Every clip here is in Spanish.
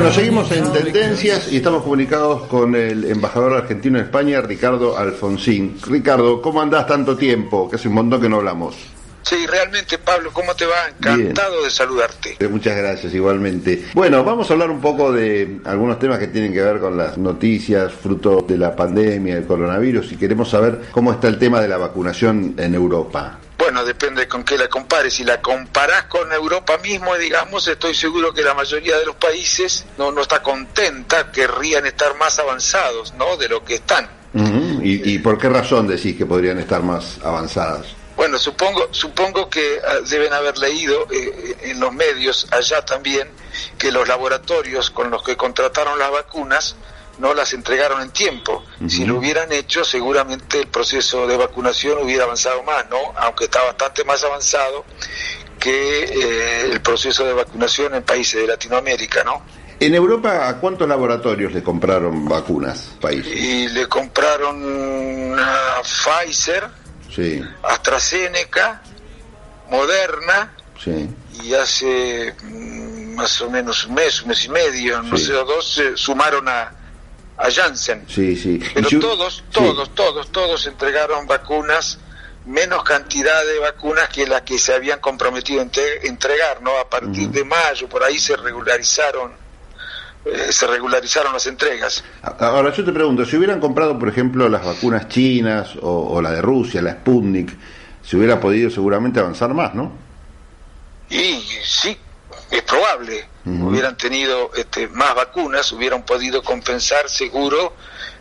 Bueno, seguimos en tendencias y estamos comunicados con el embajador argentino en España, Ricardo Alfonsín. Ricardo, ¿cómo andás tanto tiempo? Que hace un montón que no hablamos. Sí, realmente, Pablo, ¿cómo te va? Encantado de saludarte. Eh, muchas gracias, igualmente. Bueno, vamos a hablar un poco de algunos temas que tienen que ver con las noticias, fruto de la pandemia, del coronavirus, y queremos saber cómo está el tema de la vacunación en Europa. Bueno, depende con qué la compares. Si la comparás con Europa mismo, digamos, estoy seguro que la mayoría de los países no, no está contenta, querrían estar más avanzados, ¿no? De lo que están. ¿Y, ¿Y por qué razón decís que podrían estar más avanzadas? Bueno, supongo, supongo que ah, deben haber leído eh, en los medios allá también que los laboratorios con los que contrataron las vacunas no las entregaron en tiempo. Si lo hubieran hecho, seguramente el proceso de vacunación hubiera avanzado más, ¿no? Aunque está bastante más avanzado que eh, el proceso de vacunación en países de Latinoamérica, ¿no? En Europa, ¿a cuántos laboratorios le compraron vacunas? Países? Y le compraron a Pfizer, sí. AstraZeneca, Moderna, sí. y hace mm, más o menos un mes, un mes y medio, no sé, o dos, se sumaron a, a Janssen. Sí, sí. Pero yo, todos, todos, todos, todos entregaron vacunas, menos cantidad de vacunas que las que se habían comprometido a entregar, ¿no? A partir uh -huh. de mayo, por ahí se regularizaron eh, se regularizaron las entregas. Ahora yo te pregunto, si hubieran comprado, por ejemplo, las vacunas chinas o, o la de Rusia, la Sputnik, se hubiera podido seguramente avanzar más, ¿no? Y sí, es probable. Uh -huh. Hubieran tenido este, más vacunas, hubieran podido compensar seguro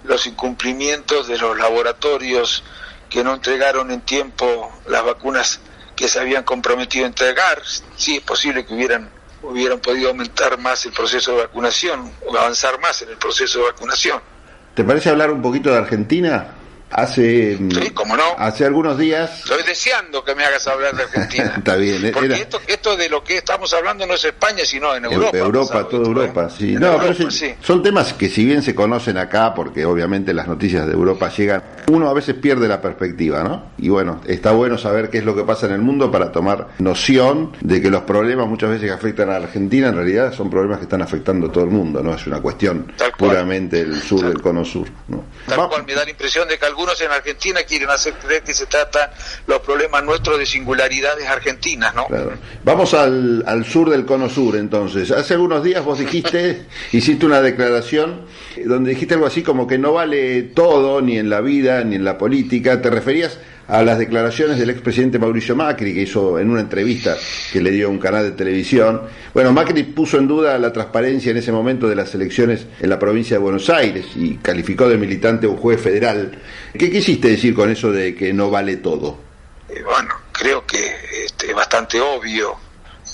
los incumplimientos de los laboratorios que no entregaron en tiempo las vacunas que se habían comprometido a entregar. Sí, es posible que hubieran hubieran podido aumentar más el proceso de vacunación o avanzar más en el proceso de vacunación. ¿Te parece hablar un poquito de Argentina? Hace, sí, cómo no. hace algunos días. Estoy deseando que me hagas hablar de Argentina. Está bien. Porque esto, esto de lo que estamos hablando no es España, sino en Europa. Europa, toda Europa, ¿eh? sí. No, Europa, pero sí, son temas que si bien se conocen acá, porque obviamente las noticias de Europa llegan, uno a veces pierde la perspectiva, ¿no? Y bueno, está bueno saber qué es lo que pasa en el mundo para tomar noción de que los problemas muchas veces que afectan a Argentina en realidad son problemas que están afectando a todo el mundo, no es una cuestión puramente del sur Tal del cono sur, ¿no? Tal cual me da la impresión de que algunos en Argentina quieren hacer creer que se trata los problemas nuestros de singularidades argentinas, ¿no? Claro. Vamos al, al, sur del cono sur, entonces. Hace algunos días vos dijiste, hiciste una declaración donde dijiste algo así como que no vale todo, ni en la vida, ni en la política. Te referías a las declaraciones del expresidente Mauricio Macri, que hizo en una entrevista que le dio a un canal de televisión. Bueno, Macri puso en duda la transparencia en ese momento de las elecciones en la provincia de Buenos Aires y calificó de militante a un juez federal. ¿Qué quisiste decir con eso de que no vale todo? Eh, bueno, creo que este, es bastante obvio,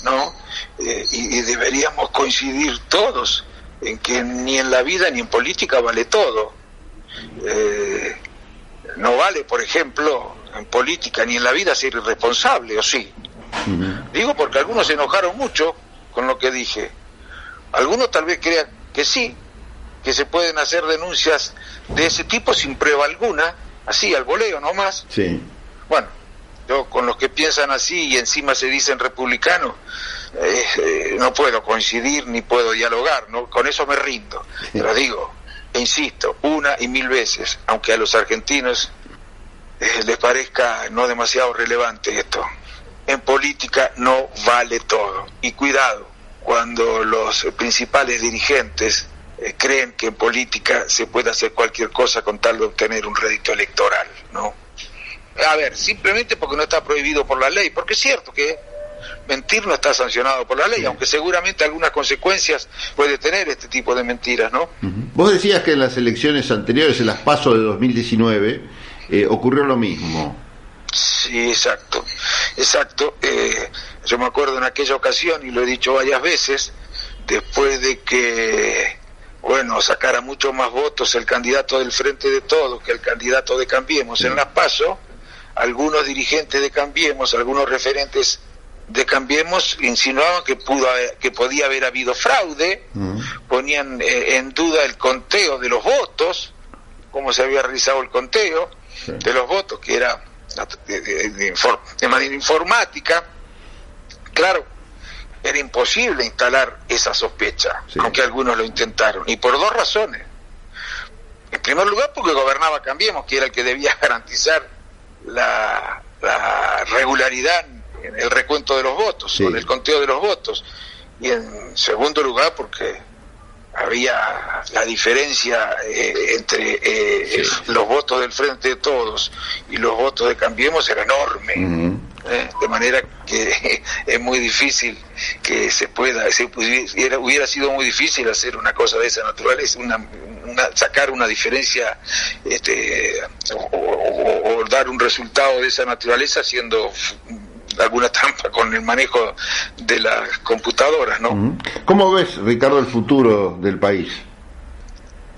¿no? Eh, y, y deberíamos coincidir todos en que ni en la vida ni en política vale todo. Eh, no vale, por ejemplo, en política ni en la vida ser irresponsable, ¿o sí? Uh -huh. Digo porque algunos se enojaron mucho con lo que dije. Algunos tal vez crean que sí, que se pueden hacer denuncias de ese tipo sin prueba alguna, así al voleo nomás. Sí. Bueno, yo con los que piensan así y encima se dicen republicanos, eh, eh, no puedo coincidir ni puedo dialogar, ¿no? con eso me rindo. Pero digo, e insisto, una y mil veces, aunque a los argentinos eh, les parezca no demasiado relevante esto, en política no vale todo. Y cuidado, cuando los principales dirigentes eh, creen que en política se puede hacer cualquier cosa con tal de obtener un rédito electoral, ¿no? A ver, simplemente porque no está prohibido por la ley, porque es cierto que mentir no está sancionado por la ley, aunque seguramente algunas consecuencias puede tener este tipo de mentiras, ¿no? Uh -huh. Vos decías que en las elecciones anteriores, en las PASO de 2019, eh, ocurrió lo mismo. Sí, exacto, exacto. Eh, yo me acuerdo en aquella ocasión, y lo he dicho varias veces, después de que, bueno, sacara mucho más votos el candidato del Frente de Todos que el candidato de Cambiemos sí. en las PASO, algunos dirigentes de Cambiemos, algunos referentes de Cambiemos insinuaban que pudo haber, que podía haber habido fraude, -huh. ponían eh, en duda el conteo de los votos, cómo se había realizado el conteo sí. de los votos, que era de, de, de, de manera informática. Claro, era imposible instalar esa sospecha, aunque algunos lo intentaron, y por dos razones. En primer lugar, porque gobernaba Cambiemos, que era el que debía garantizar la, regularidad en el recuento de los votos, en el conteo de los votos. Y en segundo lugar, porque había la diferencia eh, entre eh, los votos del Frente de Todos y los votos de Cambiemos era enorme. ¿eh? de manera que es muy difícil que se pueda, se pudiera, hubiera sido muy difícil hacer una cosa de esa naturaleza, una, sacar una diferencia este, o, dar un resultado de esa naturaleza haciendo alguna trampa con el manejo de las computadoras, ¿no? ¿Cómo ves, Ricardo, el futuro del país?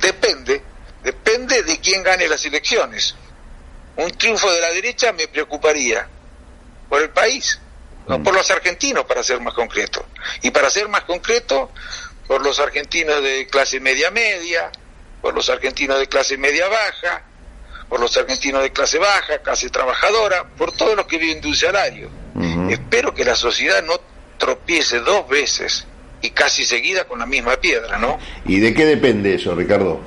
Depende, depende de quién gane las elecciones. Un triunfo de la derecha me preocuparía por el país, no mm. por los argentinos, para ser más concreto. Y para ser más concreto, por los argentinos de clase media media, por los argentinos de clase media baja, por los argentinos de clase baja, clase trabajadora, por todos los que viven de un salario. Espero que la sociedad no tropiece dos veces y casi seguida con la misma piedra, ¿no? ¿Y de qué depende eso, Ricardo?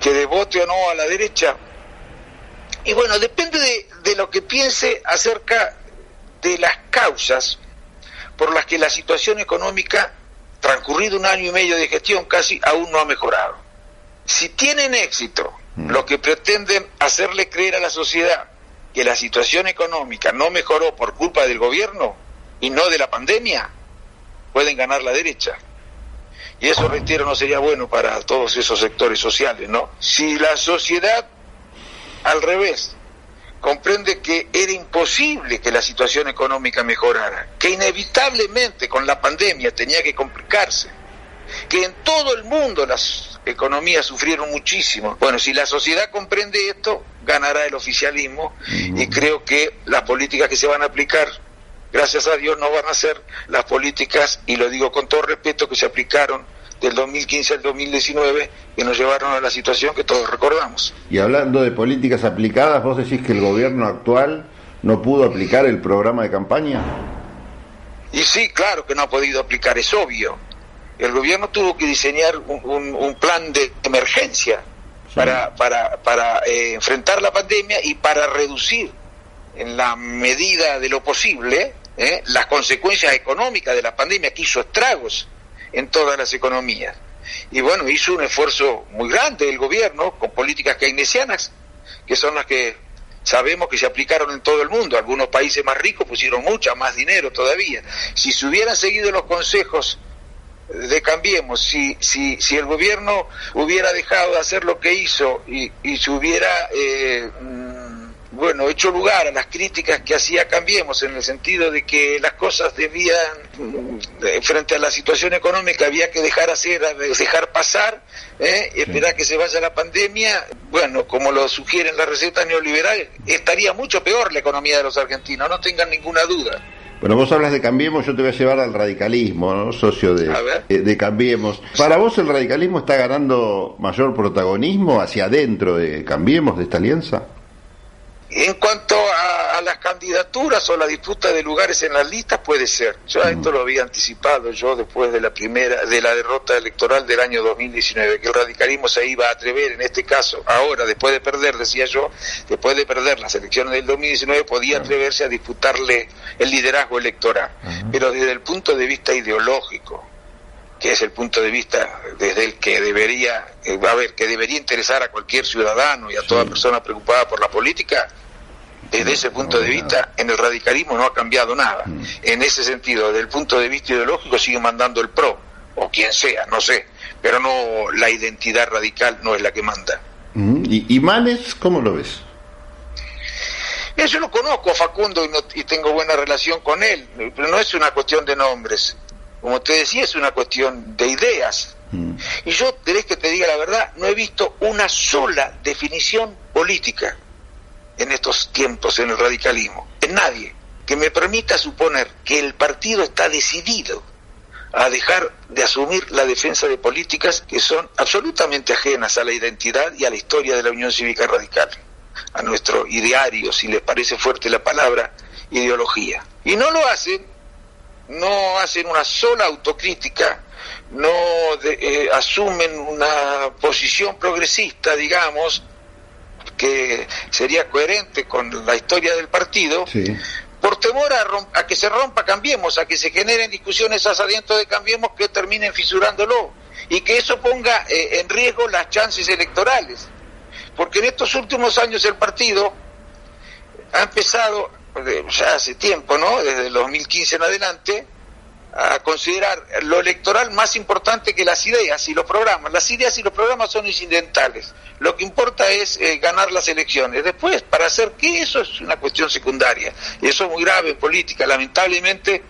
Que de vote o no a la derecha, y bueno, depende de, lo que piense acerca de las causas por las que la situación económica, transcurrido un año y medio de gestión, casi aún no ha mejorado. Si tienen éxito mm. lo que pretenden hacerle creer a la sociedad que la situación económica no mejoró por culpa del gobierno y no de la pandemia, pueden ganar la derecha. Y eso, reitero, no sería bueno para todos esos sectores sociales, ¿no? Si la sociedad al revés, comprende que era imposible que la situación económica mejorara, que inevitablemente con la pandemia tenía que complicarse, que en todo el mundo las economías sufrieron muchísimo. Bueno, si la sociedad comprende esto, ganará el oficialismo y creo que las políticas que se van a aplicar, gracias a Dios, no van a ser las políticas, y lo digo con todo respeto, que se aplicaron del 2015 al 2019 que nos llevaron a la situación que todos recordamos. Y hablando de políticas aplicadas, vos decís que el gobierno actual no pudo aplicar el programa de campaña. Y sí, claro que no ha podido aplicar, es obvio. El gobierno tuvo que diseñar un, plan de emergencia para, para, para eh, enfrentar la pandemia y para reducir en la medida de lo posible eh, las consecuencias económicas de la pandemia que hizo estragos en todas las economías. Y bueno, hizo un esfuerzo muy grande el gobierno con políticas keynesianas, que son las que sabemos que se aplicaron en todo el mundo. Algunos países más ricos pusieron mucha más dinero todavía. Si se hubieran seguido los consejos de Cambiemos, si, si, si el gobierno hubiera dejado de hacer lo que hizo y, y se hubiera... Eh, bueno, hecho lugar a las críticas que hacía Cambiemos en el sentido de que las cosas debían, mm, frente a la situación económica, había que dejar hacer, dejar pasar, ¿eh? esperar que se vaya la pandemia. Bueno, como lo sugieren las recetas neoliberales, estaría mucho peor la economía de los argentinos, no tengan ninguna duda. Bueno, vos hablas de Cambiemos, yo te voy a llevar al radicalismo, ¿no? socio de, de, de, Cambiemos. ¿Para vos el radicalismo está ganando mayor protagonismo hacia adentro de Cambiemos, de esta alianza? En cuanto a, las candidaturas o la disputa de lugares en las listas, puede ser. Yo esto lo había anticipado yo después de la primera, de la derrota electoral del año 2019, que el radicalismo se iba a atrever, en este caso, ahora, después de perder, decía yo, después de perder las elecciones del 2019, podía atreverse a disputarle el liderazgo electoral. Pero desde el punto de vista ideológico, que es el punto de vista desde el que debería, eh, a ver, que debería interesar a cualquier ciudadano y a toda persona preocupada por la política, desde ese punto de vista, en el radicalismo no ha cambiado nada. Mm. En ese sentido, desde el punto de vista ideológico sigue mandando el PRO, o quien sea, no sé, pero no la identidad radical no es la que manda. Mm. ¿Y, y Manes, cómo lo ves? Yo lo conozco a Facundo y, y tengo buena relación con él, pero no es una cuestión de nombres. Como te decía, es una cuestión de ideas. Mm. Y yo, querés que te diga la verdad, no he visto una sola definición política en estos tiempos en el radicalismo, en nadie, que me permita suponer que el partido está decidido a dejar de asumir la defensa de políticas que son absolutamente ajenas a la identidad y a la historia de la Unión Cívica Radical, a nuestro ideario, si les parece fuerte la palabra, ideología. Y no lo hacen no hacen una sola autocrítica, no eh, asumen una posición progresista, digamos, que sería coherente con la historia del partido, por temor a, que se rompa Cambiemos, a que se generen discusiones asadientos de Cambiemos que terminen fisurándolo y que eso ponga eh, en riesgo las chances electorales. Porque en estos últimos años el partido ha empezado, ya hace tiempo, ¿no? Desde el 2015 en adelante, a considerar lo electoral más importante que las ideas y los programas. Las ideas y los programas son incidentales. Lo que importa es eh, ganar las elecciones. Después, para hacer qué, eso es una cuestión secundaria. Y eso es muy grave en política. Lamentablemente,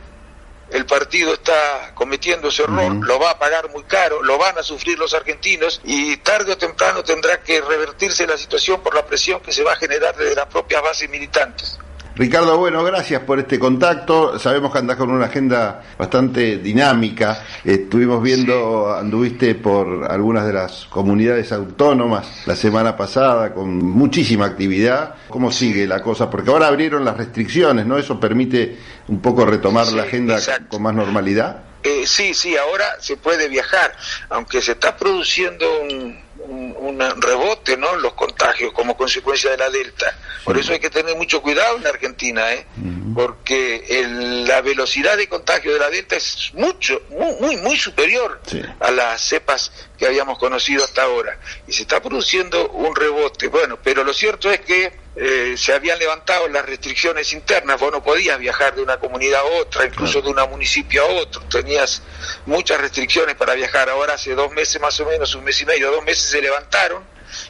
el partido está cometiendo ese error, lo va a pagar muy caro, lo van a sufrir los argentinos y tarde o temprano tendrá que revertirse la situación por la presión que se va a generar desde las propias bases militantes. Ricardo, bueno, gracias por este contacto. Sabemos que andás con una agenda bastante dinámica. Estuvimos viendo, anduviste por algunas de las comunidades autónomas la semana pasada con muchísima actividad. ¿Cómo sigue la cosa? Porque ahora abrieron las restricciones, ¿no? Eso permite un poco retomar la agenda con más normalidad. Eh, sí, sí, ahora se puede viajar, aunque se está produciendo un, un, rebote ¿no? los contagios como consecuencia de la Delta. Por eso hay que tener mucho cuidado en Argentina, ¿eh? porque la velocidad de contagio de la Delta es mucho, muy, muy, muy superior a las cepas que habíamos conocido hasta ahora. Y se está produciendo un rebote. Bueno, pero lo cierto es que eh, se habían levantado las restricciones internas, vos no podías viajar de una comunidad a otra, incluso de un municipio a otro, tenías muchas restricciones para viajar, ahora hace dos meses más o menos, un mes y medio, dos meses se levantaron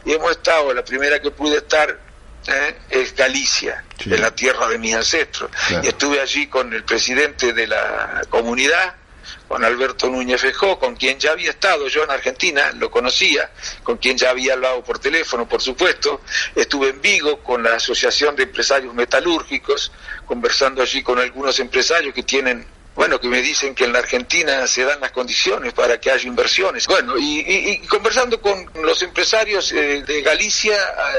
y hemos estado, la primera que pude estar eh, es Galicia, en la tierra de mis ancestros, y estuve allí con el presidente de la comunidad, con Alberto Núñez Fejó, con quien ya había estado yo en Argentina, lo conocía, con quien ya había hablado por teléfono, por supuesto. Estuve en Vigo con la Asociación de Empresarios Metalúrgicos, conversando allí con algunos empresarios que tienen bueno, que me dicen que en la Argentina se dan las condiciones para que haya inversiones. Bueno, y, conversando con los empresarios eh, de Galicia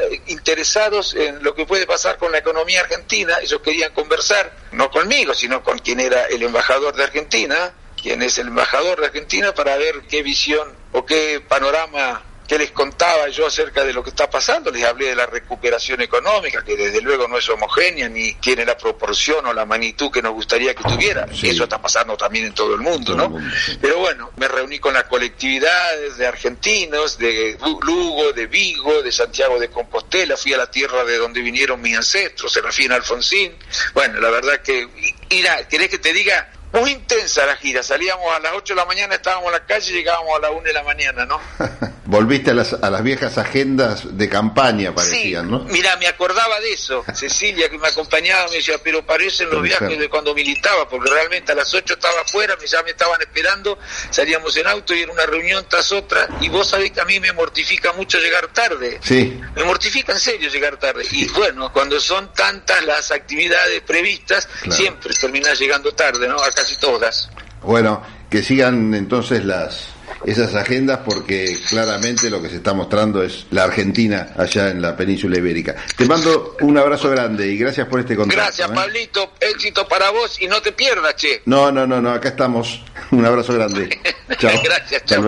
eh, interesados en lo que puede pasar con la economía argentina, ellos querían conversar, no conmigo, sino con quien era el embajador de Argentina, quien es el embajador de Argentina, para ver qué visión o qué panorama que les contaba yo acerca de lo que está pasando, les hablé de la recuperación económica, que desde luego no es homogénea ni tiene la proporción o la magnitud que nos gustaría que tuviera. Eso está pasando también en todo el mundo, ¿no? Pero bueno, me reuní con las colectividades de argentinos, de Lugo, de Vigo, de Santiago de Compostela, fui a la tierra de donde vinieron mis ancestros, se refiere a Alfonsín. Bueno, la verdad que, mira, ¿querés que te diga? Muy intensa la gira, salíamos a las 8 de la mañana, estábamos en la calle y llegábamos a las 1 de la mañana, ¿no? Volviste a las, a las viejas agendas de campaña, parecían, ¿no? Mira, me acordaba de eso. Cecilia, que me acompañaba, me decía, pero parecen los viajes de cuando militaba, porque realmente a las 8 estaba afuera, ya me estaban esperando, salíamos en auto y era una reunión tras otra, y vos sabés que a mí me mortifica mucho llegar tarde. Sí. Me mortifica en serio llegar tarde. Y bueno, cuando son tantas las actividades previstas, siempre terminás llegando tarde, ¿no? A casi todas. Bueno, que sigan entonces las esas agendas porque claramente lo que se está mostrando es la Argentina allá en la península ibérica. Te mando un abrazo grande y gracias por este contacto. Gracias, ¿eh? Pablito. Éxito para vos y no te pierdas, che. No, no, no, no, acá estamos. Un abrazo grande. chao. Gracias, chao,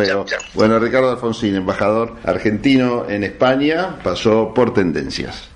Bueno, Ricardo Alfonsín, embajador argentino en España, pasó por tendencias.